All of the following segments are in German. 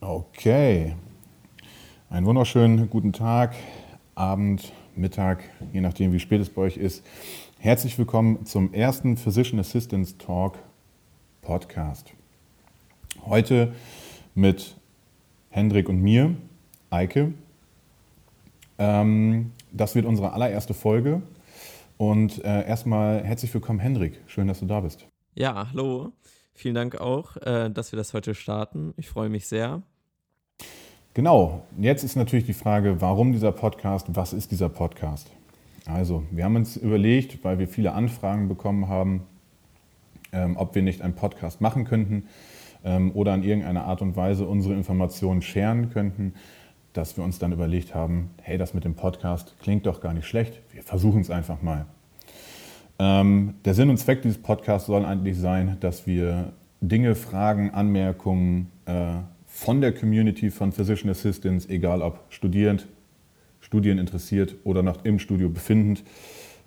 Okay. Einen wunderschönen guten Tag, Abend, Mittag, je nachdem, wie spät es bei euch ist. Herzlich willkommen zum ersten Physician Assistance Talk Podcast. Heute mit Hendrik und mir, Eike. Ähm, das wird unsere allererste Folge. Und äh, erstmal herzlich willkommen, Hendrik. Schön, dass du da bist. Ja, hallo. Vielen Dank auch, äh, dass wir das heute starten. Ich freue mich sehr. Genau, jetzt ist natürlich die Frage, warum dieser Podcast, was ist dieser Podcast? Also, wir haben uns überlegt, weil wir viele Anfragen bekommen haben, ähm, ob wir nicht einen Podcast machen könnten ähm, oder in irgendeiner Art und Weise unsere Informationen scheren könnten, dass wir uns dann überlegt haben, hey, das mit dem Podcast klingt doch gar nicht schlecht, wir versuchen es einfach mal. Ähm, der Sinn und Zweck dieses Podcasts soll eigentlich sein, dass wir Dinge, Fragen, Anmerkungen, äh, von der Community von Physician Assistants, egal ob studierend, studieninteressiert oder noch im Studio befindend,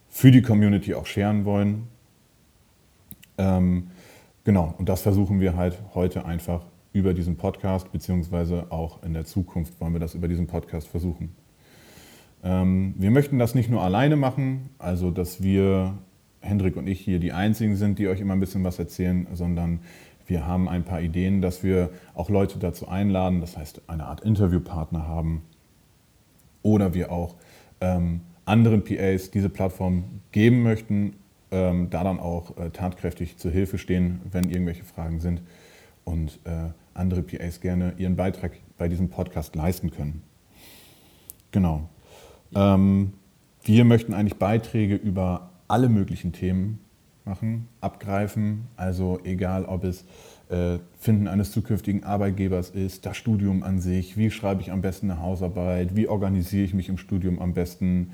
für die Community auch scheren wollen. Ähm, genau, und das versuchen wir halt heute einfach über diesen Podcast, beziehungsweise auch in der Zukunft wollen wir das über diesen Podcast versuchen. Ähm, wir möchten das nicht nur alleine machen, also dass wir, Hendrik und ich hier, die Einzigen sind, die euch immer ein bisschen was erzählen, sondern wir haben ein paar Ideen, dass wir auch Leute dazu einladen, das heißt eine Art Interviewpartner haben oder wir auch ähm, anderen PAs diese Plattform geben möchten, ähm, da dann auch äh, tatkräftig zur Hilfe stehen, wenn irgendwelche Fragen sind und äh, andere PAs gerne ihren Beitrag bei diesem Podcast leisten können. Genau. Ähm, wir möchten eigentlich Beiträge über alle möglichen Themen machen, abgreifen. Also egal, ob es äh, Finden eines zukünftigen Arbeitgebers ist, das Studium an sich, wie schreibe ich am besten eine Hausarbeit, wie organisiere ich mich im Studium am besten,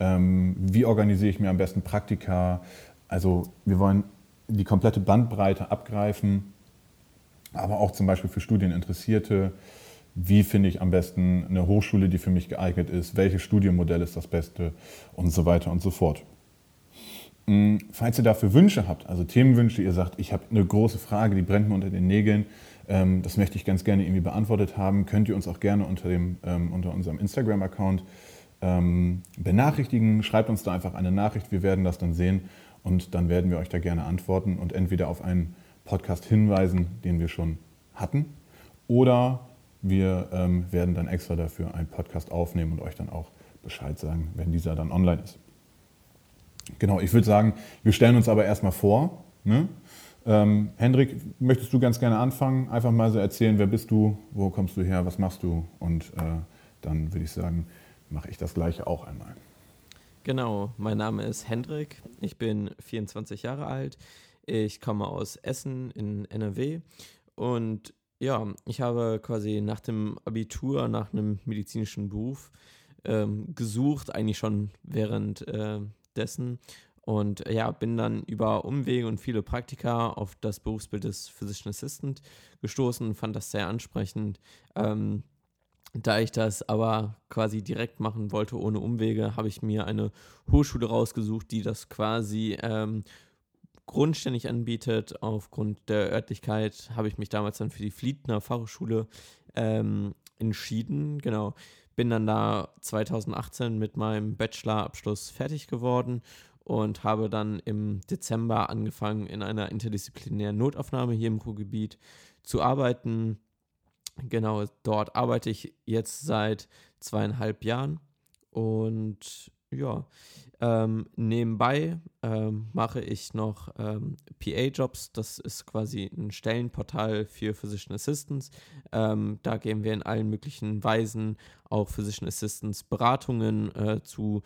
ähm, wie organisiere ich mir am besten Praktika. Also wir wollen die komplette Bandbreite abgreifen, aber auch zum Beispiel für Studieninteressierte. Wie finde ich am besten eine Hochschule, die für mich geeignet ist? Welches Studienmodell ist das Beste? Und so weiter und so fort. Mm, falls ihr dafür Wünsche habt, also Themenwünsche, ihr sagt, ich habe eine große Frage, die brennt mir unter den Nägeln, ähm, das möchte ich ganz gerne irgendwie beantwortet haben, könnt ihr uns auch gerne unter, dem, ähm, unter unserem Instagram-Account ähm, benachrichtigen. Schreibt uns da einfach eine Nachricht, wir werden das dann sehen und dann werden wir euch da gerne antworten und entweder auf einen Podcast hinweisen, den wir schon hatten, oder wir werden dann extra dafür einen Podcast aufnehmen und euch dann auch Bescheid sagen, wenn dieser dann online ist. Genau, ich würde sagen, wir stellen uns aber erstmal vor. Ne? Ähm, Hendrik, möchtest du ganz gerne anfangen? Einfach mal so erzählen, wer bist du, wo kommst du her, was machst du? Und äh, dann würde ich sagen, mache ich das gleiche auch einmal. Genau, mein Name ist Hendrik, ich bin 24 Jahre alt, ich komme aus Essen in NRW und ja, ich habe quasi nach dem Abitur, nach einem medizinischen Beruf ähm, gesucht, eigentlich schon während äh, dessen. Und ja, bin dann über Umwege und viele Praktika auf das Berufsbild des Physician Assistant gestoßen, fand das sehr ansprechend. Ähm, da ich das aber quasi direkt machen wollte, ohne Umwege, habe ich mir eine Hochschule rausgesucht, die das quasi ähm, grundständig anbietet. Aufgrund der Örtlichkeit habe ich mich damals dann für die Fliedner Fachhochschule ähm, entschieden. Genau bin dann da 2018 mit meinem Bachelorabschluss fertig geworden und habe dann im Dezember angefangen, in einer interdisziplinären Notaufnahme hier im Ruhrgebiet zu arbeiten. Genau, dort arbeite ich jetzt seit zweieinhalb Jahren und ja, ähm, nebenbei ähm, mache ich noch ähm, PA-Jobs. Das ist quasi ein Stellenportal für Physician Assistants. Ähm, da geben wir in allen möglichen Weisen auch Physician Assistants Beratungen äh, zu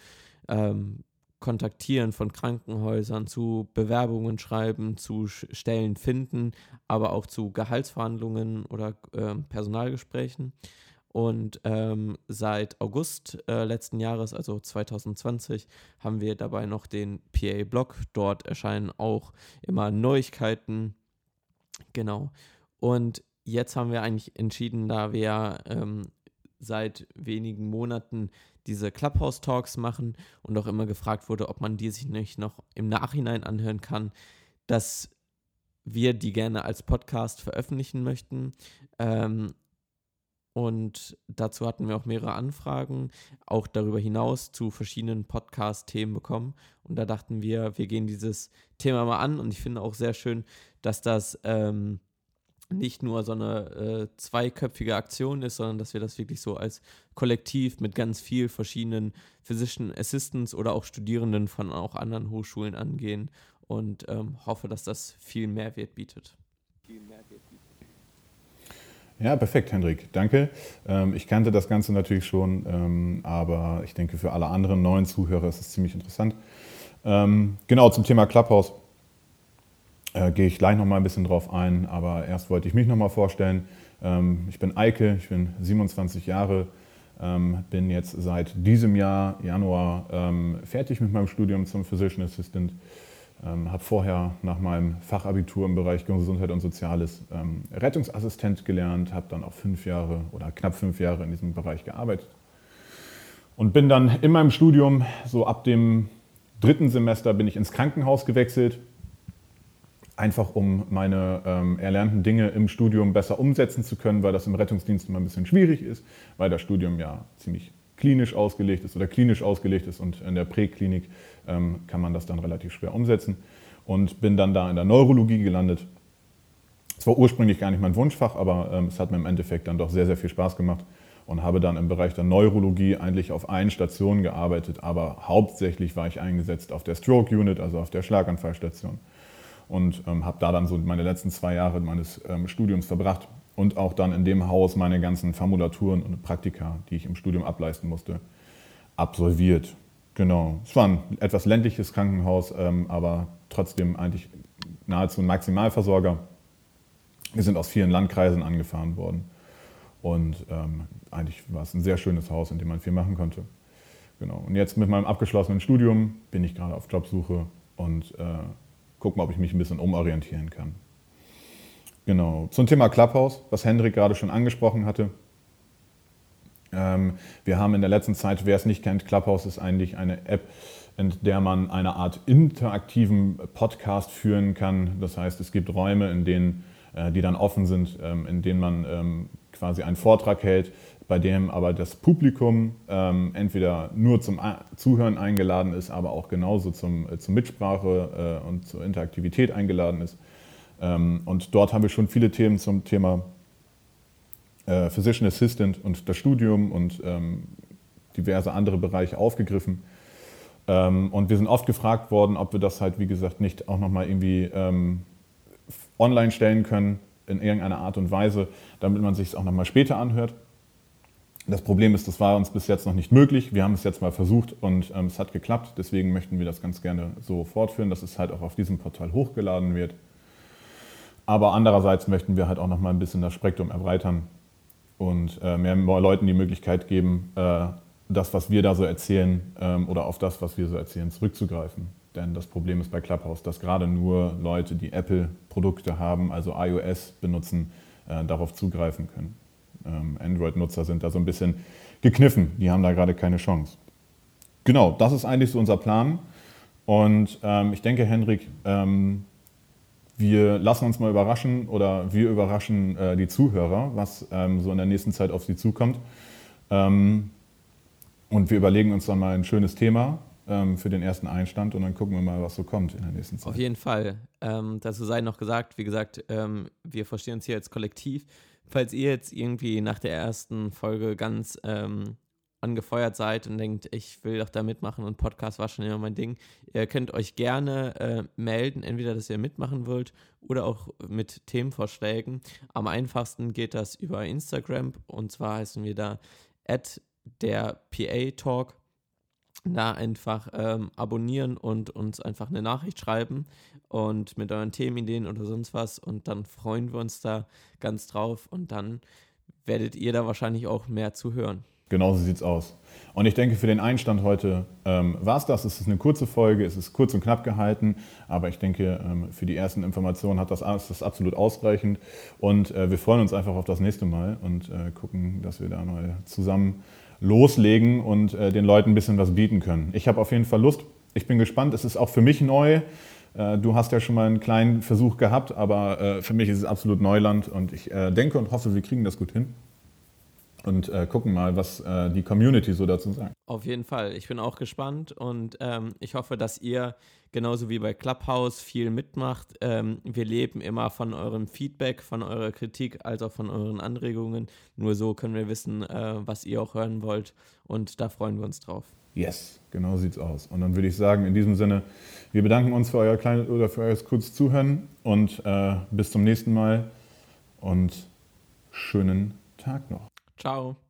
ähm, Kontaktieren von Krankenhäusern, zu Bewerbungen schreiben, zu Stellen finden, aber auch zu Gehaltsverhandlungen oder äh, Personalgesprächen. Und ähm, seit August äh, letzten Jahres, also 2020, haben wir dabei noch den PA-Blog. Dort erscheinen auch immer Neuigkeiten. Genau. Und jetzt haben wir eigentlich entschieden, da wir ähm, seit wenigen Monaten diese Clubhouse-Talks machen und auch immer gefragt wurde, ob man die sich nicht noch im Nachhinein anhören kann, dass wir die gerne als Podcast veröffentlichen möchten. Ähm, und dazu hatten wir auch mehrere Anfragen, auch darüber hinaus zu verschiedenen Podcast-Themen bekommen. Und da dachten wir, wir gehen dieses Thema mal an. Und ich finde auch sehr schön, dass das ähm, nicht nur so eine äh, zweiköpfige Aktion ist, sondern dass wir das wirklich so als Kollektiv mit ganz vielen verschiedenen Physician Assistants oder auch Studierenden von auch anderen Hochschulen angehen und ähm, hoffe, dass das viel Mehrwert bietet. Viel Mehrwert. Ja, perfekt, Hendrik. Danke. Ähm, ich kannte das Ganze natürlich schon, ähm, aber ich denke, für alle anderen neuen Zuhörer ist es ziemlich interessant. Ähm, genau, zum Thema Clubhouse äh, gehe ich gleich noch mal ein bisschen drauf ein, aber erst wollte ich mich noch mal vorstellen. ich bin Eike, ich bin 27 Jahre, bin jetzt seit diesem Jahr, Januar, fertig mit meinem Studium zum Physician Assistant ähm, habe vorher nach meinem Fachabitur im Bereich Gesundheit und Soziales ähm, Rettungsassistent gelernt, habe dann auch fünf Jahre oder knapp fünf Jahre in diesem Bereich gearbeitet und bin dann in meinem Studium, so ab dem dritten Semester, bin ich ins Krankenhaus gewechselt, einfach um meine ähm, erlernten Dinge im Studium besser umsetzen zu können, weil das im Rettungsdienst immer ein bisschen schwierig ist, weil das Studium ja ziemlich klinisch ausgelegt ist oder klinisch ausgelegt ist und in der Präklinik ähm, kann man das dann relativ schwer umsetzen. Und bin dann da in der Neurologie gelandet. Es war ursprünglich gar nicht mein Wunschfach, aber ähm, es hat mir im Endeffekt dann doch sehr, sehr viel Spaß gemacht und habe dann im Bereich der Neurologie eigentlich auf allen Stationen gearbeitet, aber hauptsächlich war ich eingesetzt auf der Stroke Unit, also auf der Schlaganfallstation. Und ähm, habe da dann so meine letzten zwei Jahre meines ähm, Studiums verbracht und auch dann in dem Haus meine ganzen Formulaturen und Praktika, die ich im Studium ableisten musste, absolviert. Genau. Es war ein etwas ländliches Krankenhaus, ähm, aber trotzdem eigentlich nahezu ein Maximalversorger. Wir sind aus vielen Landkreisen angefahren worden. Und ähm, eigentlich war es ein sehr schönes Haus, in dem man viel machen konnte. Genau. Und jetzt mit meinem abgeschlossenen Studium bin ich gerade auf Jobsuche und äh, gucke mal, ob ich mich ein bisschen umorientieren kann. Genau. Zum Thema Clubhouse, was Hendrik gerade schon angesprochen hatte. Ähm, wir haben in der letzten Zeit, wer es nicht kennt, Clubhouse ist eigentlich eine App, in der man eine Art interaktiven Podcast führen kann. Das heißt, es gibt Räume, in denen, äh, die dann offen sind, ähm, in denen man ähm, quasi einen Vortrag hält, bei dem aber das Publikum entweder nur zum Zuhören eingeladen ist, aber auch genauso zum, äh, zur Mitsprache äh, und zur Interaktivität eingeladen ist. Und dort haben wir schon viele Themen zum Thema äh, Physician Assistant und das Studium und ähm, diverse andere Bereiche aufgegriffen. Ähm, und wir sind oft gefragt worden, ob wir das halt, wie gesagt, nicht auch nochmal irgendwie ähm, online stellen können in irgendeiner Art und Weise, damit man sich es auch nochmal später anhört. Das Problem ist, das war uns bis jetzt noch nicht möglich. Wir haben es jetzt mal versucht und ähm, es hat geklappt. Deswegen möchten wir das ganz gerne so fortführen, dass es halt auch auf diesem Portal hochgeladen wird. Aber andererseits möchten wir halt auch noch mal ein bisschen das Spektrum erweitern und äh, mehr Leuten die Möglichkeit geben, äh, das, was wir da so erzählen ähm, oder auf das, was wir so erzählen, zurückzugreifen. Denn das Problem ist bei Clubhouse, dass gerade nur Leute, die Apple-Produkte haben, also iOS benutzen, äh, darauf zugreifen können. Ähm, Android-Nutzer sind da so ein bisschen gekniffen, die haben da gerade keine Chance. Genau, das ist eigentlich so unser Plan. Und ähm, ich denke, Henrik, ähm, wir lassen uns mal überraschen oder wir überraschen äh, die Zuhörer, was ähm, so in der nächsten Zeit auf sie zukommt. Ähm, und wir überlegen uns dann mal ein schönes Thema ähm, für den ersten Einstand und dann gucken wir mal, was so kommt in der nächsten Zeit. Auf jeden Fall. Ähm, dazu sei noch gesagt, wie gesagt, ähm, wir verstehen uns hier als Kollektiv. Falls ihr jetzt irgendwie nach der ersten Folge ganz ähm, angefeuert seid und denkt, ich will doch da mitmachen und Podcast war schon immer mein Ding, ihr könnt euch gerne äh, melden, entweder, dass ihr mitmachen wollt oder auch mit Themenvorschlägen. Am einfachsten geht das über Instagram und zwar heißen wir da at der PA Talk. Da einfach ähm, abonnieren und uns einfach eine Nachricht schreiben und mit euren Themenideen oder sonst was und dann freuen wir uns da ganz drauf und dann werdet ihr da wahrscheinlich auch mehr zu hören. Genauso sieht es aus. Und ich denke, für den Einstand heute ähm, war es das. Es ist eine kurze Folge, es ist kurz und knapp gehalten, aber ich denke, ähm, für die ersten Informationen hat das, ist das absolut ausreichend. Und äh, wir freuen uns einfach auf das nächste Mal und äh, gucken, dass wir da mal zusammen loslegen und äh, den Leuten ein bisschen was bieten können. Ich habe auf jeden Fall Lust. Ich bin gespannt. Es ist auch für mich neu. Äh, du hast ja schon mal einen kleinen Versuch gehabt, aber äh, für mich ist es absolut Neuland und ich äh, denke und hoffe, wir kriegen das gut hin. Und äh, gucken mal, was äh, die Community so dazu sagt. Auf jeden Fall. Ich bin auch gespannt und ähm, ich hoffe, dass ihr genauso wie bei Clubhouse viel mitmacht. Ähm, wir leben immer von eurem Feedback, von eurer Kritik, als auch von euren Anregungen. Nur so können wir wissen, äh, was ihr auch hören wollt und da freuen wir uns drauf. Yes, genau sieht's aus. Und dann würde ich sagen, in diesem Sinne, wir bedanken uns für euer kleines oder für euer kurzes Zuhören und äh, bis zum nächsten Mal und schönen Tag noch. Ciao.